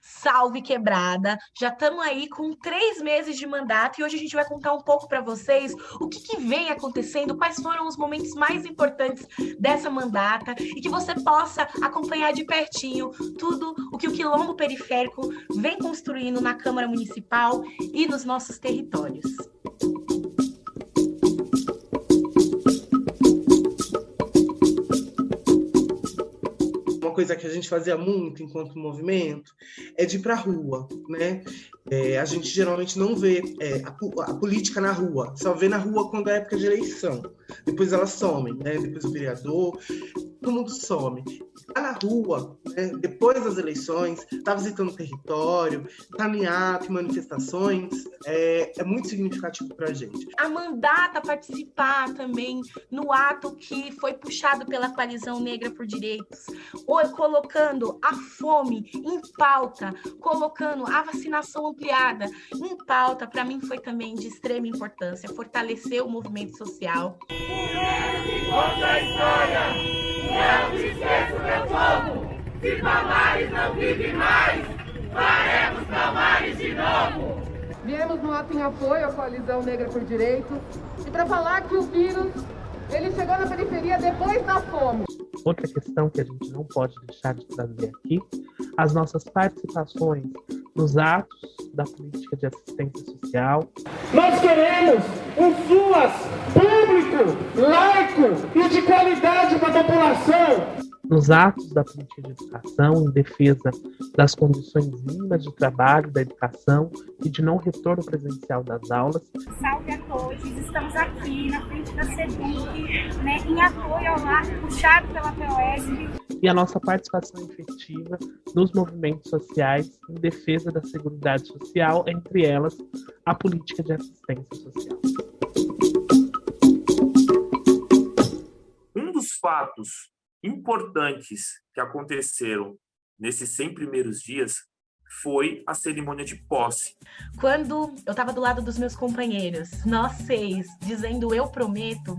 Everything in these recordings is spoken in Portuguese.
Salve Quebrada! Já estamos aí com três meses de mandato e hoje a gente vai contar um pouco para vocês o que, que, vem acontecendo, quais foram os momentos mais importantes dessa mandata e que você possa acompanhar de pertinho tudo o que o Quilombo Periférico vem construindo na Câmara Municipal e nos nossos territórios. coisa que a gente fazia muito enquanto movimento é de ir para a rua, né? É, a gente geralmente não vê é, a, a, política na rua, só vê na rua quando é época de eleição. Depois ela some, né? Depois o vereador, todo mundo some tá na rua, né, depois das eleições, tá visitando o território, tá em ato, em manifestações, é, é muito significativo para a gente. A mandata participar também no ato que foi puxado pela Coalizão Negra por Direitos, ou colocando a fome em pauta, colocando a vacinação ampliada em pauta, para mim foi também de extrema importância, fortalecer o movimento social. Conta a história! Não te esqueço, meu povo! Se Palmares não vive mais, faremos Palmares de novo! Viemos no ato em apoio à Coalizão Negra por Direitos e para falar que o vírus ele chegou na periferia depois da fome. Outra questão que a gente não pode deixar de trazer aqui, as nossas participações nos atos da política de assistência social. Nós queremos um SUAS público, laico e de qualidade para a população nos atos da política de educação em defesa das condições mínimas de trabalho da educação e de não retorno presencial das aulas. Salve a todos, estamos aqui na frente da SEDUC, né, em apoio ao lar puxado pela POS. E a nossa participação efetiva nos movimentos sociais em defesa da Seguridade Social, entre elas a política de assistência social. Um dos fatos importantes que aconteceram nesses 100 primeiros dias foi a cerimônia de posse. Quando eu estava do lado dos meus companheiros, nós seis, dizendo eu prometo,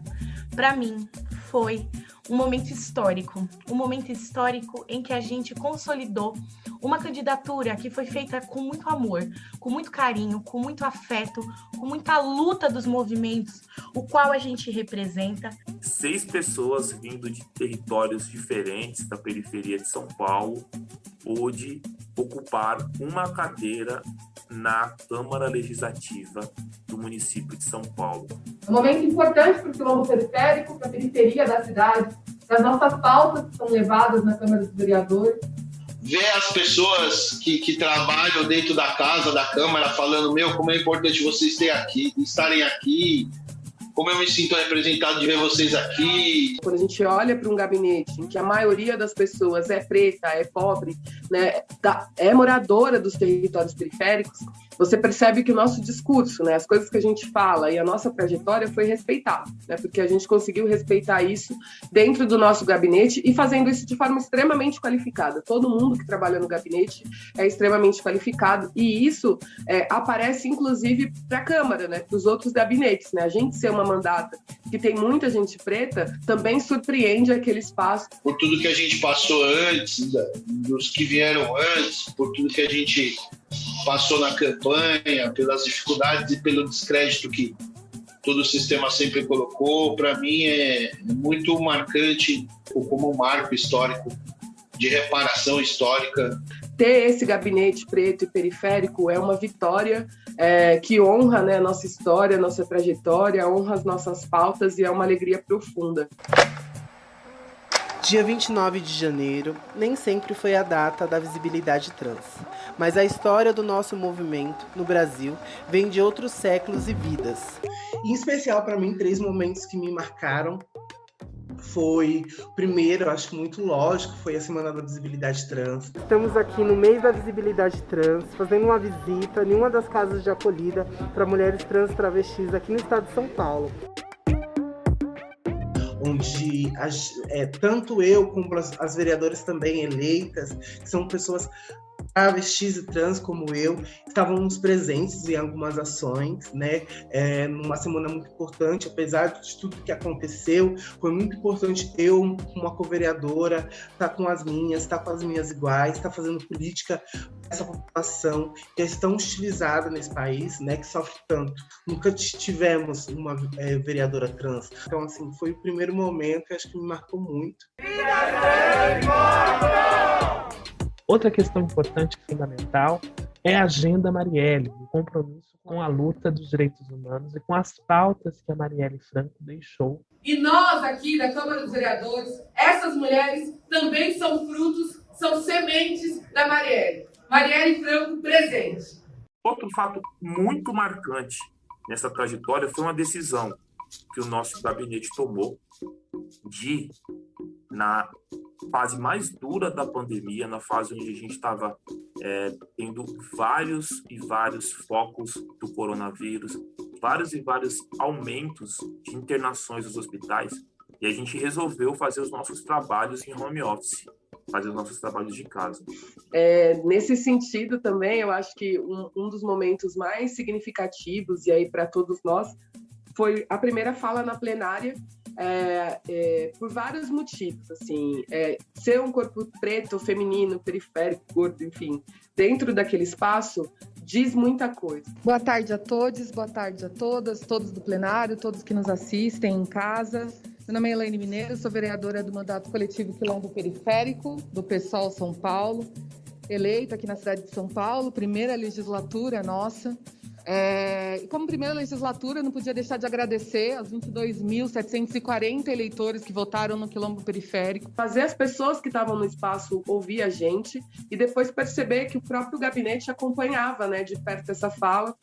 para mim foi um momento histórico, um momento histórico em que a gente consolidou uma candidatura que foi feita com muito amor, com muito carinho, com muito afeto, com muita luta dos movimentos, o qual a gente representa. Seis pessoas vindo de territórios diferentes da periferia de São Paulo pôde ocupar uma cadeira na Câmara Legislativa do município de São Paulo. Um momento importante para o quilombo periférico, para a periferia da cidade, para as nossas pautas que são levadas na Câmara dos Vereadores ver as pessoas que, que trabalham dentro da casa, da Câmara, falando: Meu, como é importante vocês terem aqui, estarem aqui, como eu me sinto representado de ver vocês aqui. Quando a gente olha para um gabinete em que a maioria das pessoas é preta, é pobre, né, é moradora dos territórios periféricos, você percebe que o nosso discurso, né, as coisas que a gente fala e a nossa trajetória foi respeitada, né, porque a gente conseguiu respeitar isso dentro do nosso gabinete e fazendo isso de forma extremamente qualificada. Todo mundo que trabalha no gabinete é extremamente qualificado e isso é, aparece inclusive para a Câmara, né, para os outros gabinetes. Né? A gente ser uma mandata que tem muita gente preta também surpreende aquele espaço. Por tudo que a gente passou antes, dos que vieram antes, por tudo que a gente passou na campanha, pelas dificuldades e pelo descrédito que todo o sistema sempre colocou, para mim é muito marcante como um marco histórico de reparação histórica. Ter esse gabinete preto e periférico é uma vitória é, que honra né, nossa história, nossa trajetória, honra as nossas pautas e é uma alegria profunda. Dia 29 de janeiro nem sempre foi a data da visibilidade trans, mas a história do nosso movimento no Brasil vem de outros séculos e vidas. Em especial para mim, três momentos que me marcaram foi, primeiro, acho muito lógico, foi a Semana da Visibilidade Trans. Estamos aqui no mês da visibilidade trans, fazendo uma visita em uma das casas de acolhida para mulheres trans travestis aqui no estado de São Paulo onde é, tanto eu como as, as vereadoras também eleitas, que são pessoas travestis e trans como eu estávamos presentes em algumas ações, né? É, numa semana muito importante, apesar de tudo que aconteceu, foi muito importante eu, uma co-vereadora, estar tá com as minhas, estar tá com as minhas iguais, estar tá fazendo política essa população que é tão hostilizada nesse país, né, que sofre tanto. Nunca tivemos uma é, vereadora trans. Então, assim, foi o primeiro momento que acho que me marcou muito. Outra questão importante e fundamental é a Agenda Marielle, o compromisso com a luta dos direitos humanos e com as pautas que a Marielle Franco deixou. E nós aqui da Câmara dos Vereadores, essas mulheres também são frutos, são sementes da Marielle. Marielle Franco presente. Outro fato muito marcante nessa trajetória foi uma decisão que o nosso gabinete tomou de, na fase mais dura da pandemia, na fase onde a gente estava é, tendo vários e vários focos do coronavírus, vários e vários aumentos de internações nos hospitais, e a gente resolveu fazer os nossos trabalhos em home office, fazer os nossos trabalhos de casa. É, nesse sentido também, eu acho que um, um dos momentos mais significativos, e aí para todos nós, foi a primeira fala na plenária, é, é, por vários motivos, assim, é, ser um corpo preto, feminino, periférico, gordo, enfim, dentro daquele espaço diz muita coisa. Boa tarde a todos, boa tarde a todas, todos do plenário, todos que nos assistem em casa. Meu nome é Elaine Mineiro, sou vereadora do mandato coletivo Quilombo Periférico, do PSOL São Paulo, eleita aqui na cidade de São Paulo, primeira legislatura nossa. É, como primeira legislatura, não podia deixar de agradecer aos 22.740 eleitores que votaram no Quilombo Periférico. Fazer as pessoas que estavam no espaço ouvir a gente e depois perceber que o próprio gabinete acompanhava né, de perto essa fala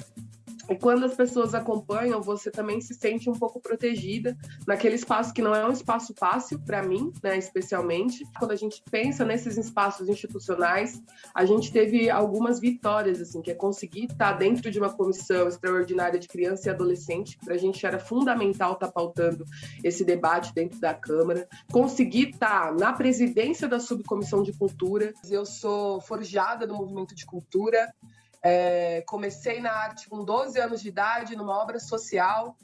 e quando as pessoas acompanham, você também se sente um pouco protegida naquele espaço que não é um espaço fácil para mim, né, especialmente. Quando a gente pensa nesses espaços institucionais, a gente teve algumas vitórias, assim, que é conseguir estar dentro de uma comissão extraordinária de criança e adolescente, para a gente era fundamental estar tá pautando esse debate dentro da Câmara, conseguir estar na presidência da subcomissão de cultura. Eu sou forjada do movimento de cultura, é, comecei na arte com 12 anos de idade, numa obra social,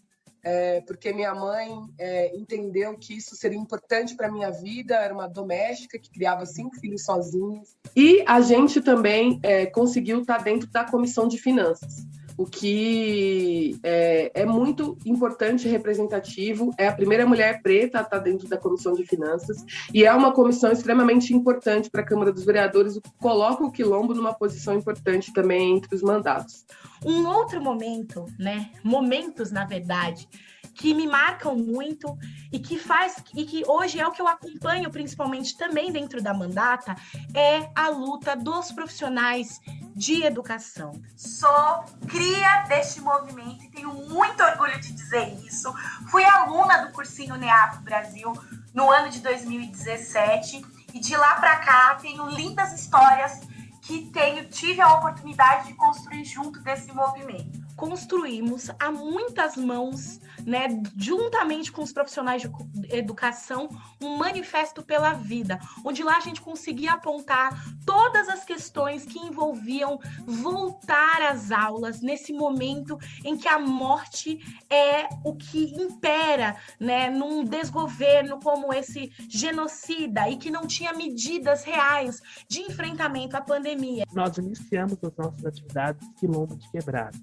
é, porque minha mãe é, entendeu que isso seria importante para minha vida. Era uma doméstica que criava cinco filhos sozinhos. E a gente também é, conseguiu estar tá dentro da comissão de finanças o que é, é, muito importante e representativo. É a primeira mulher preta a estar dentro da Comissão de Finanças e é uma comissão extremamente importante para a Câmara dos Vereadores, coloca o Quilombo numa posição importante também entre os mandatos. Um outro momento, né? Momentos, na verdade, que me marcam muito e que faz e que hoje é o que eu acompanho principalmente também dentro da mandata é a luta dos profissionais de educação. Sou cria deste movimento e tenho muito orgulho de dizer isso. Fui aluna do cursinho NEAP Brasil no ano de 2017 e de lá para cá tenho lindas histórias que tenho tive a oportunidade de construir junto desse movimento construímos a muitas mãos, né, juntamente com os profissionais de educação, um manifesto pela vida, onde lá a gente conseguia apontar todas as questões que envolviam voltar às aulas nesse momento em que a morte é o que impera, né, num desgoverno como esse genocida e que não tinha medidas reais de enfrentamento à pandemia. Nós iniciamos as nossas atividades quilombo de quebrada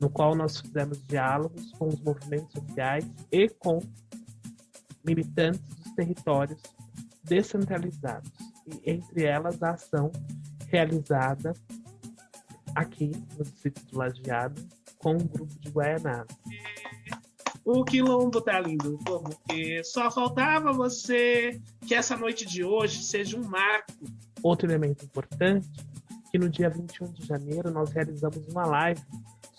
no qual nós fizemos diálogos com os movimentos sociais e com militantes dos territórios descentralizados, e entre elas a ação realizada aqui no distrito do Lajeado com um grupo de Guaianazes. O quilombo tá lindo, porque só faltava você que essa noite de hoje seja um marco. Outro elemento importante, que no dia 21 de janeiro nós realizamos uma live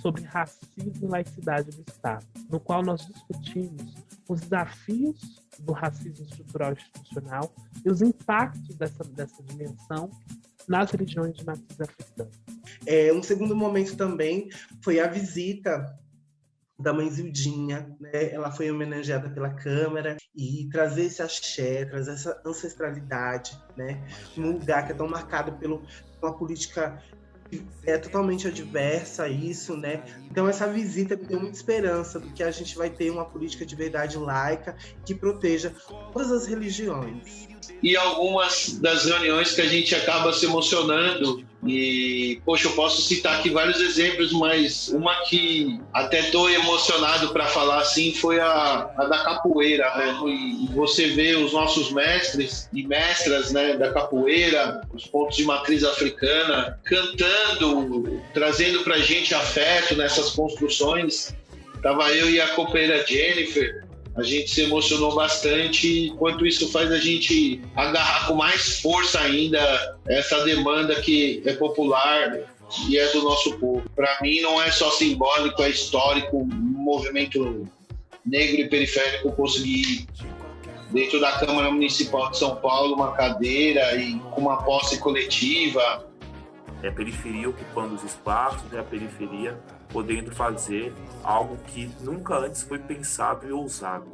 sobre racismo e laicidade do Estado, no qual nós discutimos os desafios do racismo estrutural e institucional e os impactos dessa, dessa dimensão nas regiões de matriz africana. É, um segundo momento também foi a visita da mãe Zildinha, né? Ela foi homenageada pela Câmara e trazer esse axé, trazer essa ancestralidade, né? Num lugar que é tão marcado pelo uma política é totalmente adversa a isso, né? Então essa visita me deu muita esperança do que a gente vai ter uma política de verdade laica que proteja todas as religiões. E algumas das reuniões que a gente acaba se emocionando E, poxa, eu posso citar aqui vários exemplos, mas uma que até estou emocionado para falar assim foi a, a da capoeira. Né? E, você vê os nossos mestres e mestras né, da capoeira, os pontos de matriz africana, cantando, trazendo para a gente afeto nessas construções. Tava eu e a copeira Jennifer a gente se emocionou bastante, enquanto isso faz a gente agarrar com mais força ainda essa demanda que é popular e é do nosso povo. Para mim, não é só simbólico, é histórico. Um movimento negro e periférico conseguir, dentro da Câmara Municipal de São Paulo, uma cadeira e com uma posse coletiva. É a periferia ocupando os espaços, é a periferia podendo fazer algo que nunca antes foi pensado e ousado.